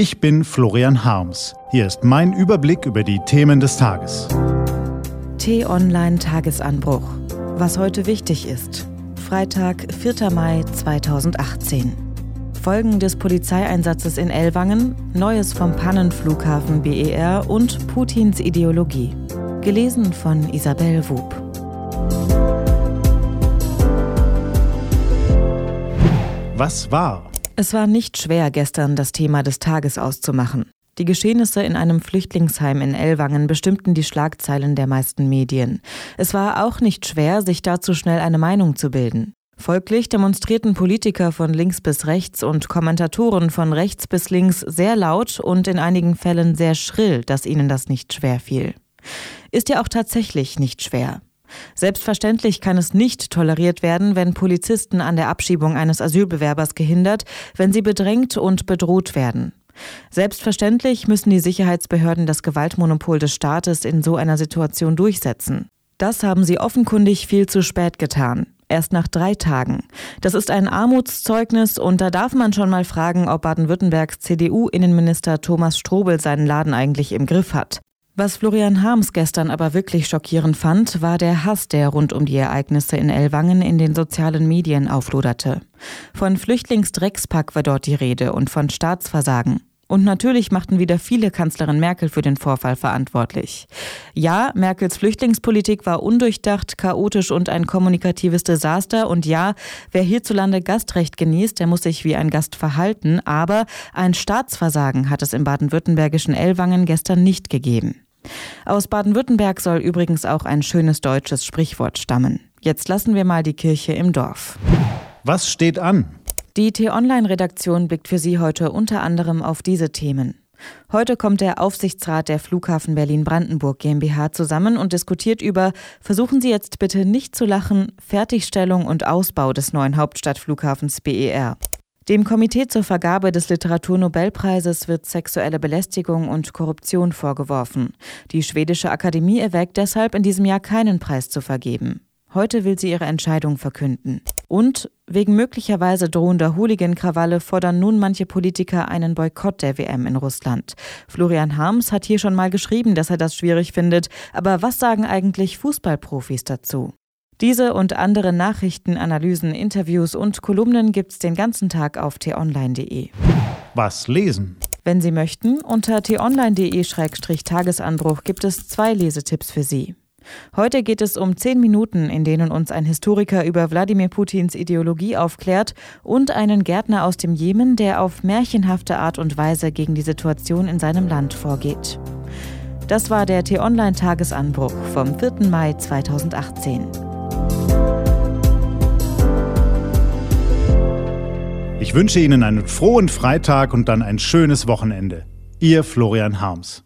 Ich bin Florian Harms. Hier ist mein Überblick über die Themen des Tages. T-Online Tagesanbruch. Was heute wichtig ist. Freitag, 4. Mai 2018. Folgen des Polizeieinsatzes in Ellwangen, Neues vom Pannenflughafen BER und Putins Ideologie. Gelesen von Isabel Wub. Was war? Es war nicht schwer, gestern das Thema des Tages auszumachen. Die Geschehnisse in einem Flüchtlingsheim in Ellwangen bestimmten die Schlagzeilen der meisten Medien. Es war auch nicht schwer, sich dazu schnell eine Meinung zu bilden. Folglich demonstrierten Politiker von links bis rechts und Kommentatoren von rechts bis links sehr laut und in einigen Fällen sehr schrill, dass ihnen das nicht schwer fiel. Ist ja auch tatsächlich nicht schwer. Selbstverständlich kann es nicht toleriert werden, wenn Polizisten an der Abschiebung eines Asylbewerbers gehindert, wenn sie bedrängt und bedroht werden. Selbstverständlich müssen die Sicherheitsbehörden das Gewaltmonopol des Staates in so einer Situation durchsetzen. Das haben sie offenkundig viel zu spät getan. Erst nach drei Tagen. Das ist ein Armutszeugnis und da darf man schon mal fragen, ob Baden-Württembergs CDU-Innenminister Thomas Strobel seinen Laden eigentlich im Griff hat. Was Florian Harms gestern aber wirklich schockierend fand, war der Hass, der rund um die Ereignisse in Ellwangen in den sozialen Medien aufloderte. Von Flüchtlingsdreckspack war dort die Rede und von Staatsversagen. Und natürlich machten wieder viele Kanzlerin Merkel für den Vorfall verantwortlich. Ja, Merkels Flüchtlingspolitik war undurchdacht, chaotisch und ein kommunikatives Desaster. Und ja, wer hierzulande Gastrecht genießt, der muss sich wie ein Gast verhalten. Aber ein Staatsversagen hat es im baden-württembergischen Ellwangen gestern nicht gegeben. Aus Baden-Württemberg soll übrigens auch ein schönes deutsches Sprichwort stammen. Jetzt lassen wir mal die Kirche im Dorf. Was steht an? Die T-Online-Redaktion blickt für Sie heute unter anderem auf diese Themen. Heute kommt der Aufsichtsrat der Flughafen Berlin-Brandenburg GmbH zusammen und diskutiert über, versuchen Sie jetzt bitte nicht zu lachen, Fertigstellung und Ausbau des neuen Hauptstadtflughafens BER. Dem Komitee zur Vergabe des Literaturnobelpreises wird sexuelle Belästigung und Korruption vorgeworfen. Die schwedische Akademie erwägt deshalb in diesem Jahr keinen Preis zu vergeben. Heute will sie ihre Entscheidung verkünden. Und wegen möglicherweise drohender Hooligan-Krawalle fordern nun manche Politiker einen Boykott der WM in Russland. Florian Harms hat hier schon mal geschrieben, dass er das schwierig findet. Aber was sagen eigentlich Fußballprofis dazu? Diese und andere Nachrichten, Analysen, Interviews und Kolumnen gibt's den ganzen Tag auf t-online.de. Was lesen? Wenn Sie möchten, unter t-online.de-tagesanbruch gibt es zwei Lesetipps für Sie. Heute geht es um zehn Minuten, in denen uns ein Historiker über Wladimir Putins Ideologie aufklärt und einen Gärtner aus dem Jemen, der auf märchenhafte Art und Weise gegen die Situation in seinem Land vorgeht. Das war der T-Online-Tagesanbruch vom 4. Mai 2018. Ich wünsche Ihnen einen frohen Freitag und dann ein schönes Wochenende. Ihr Florian Harms.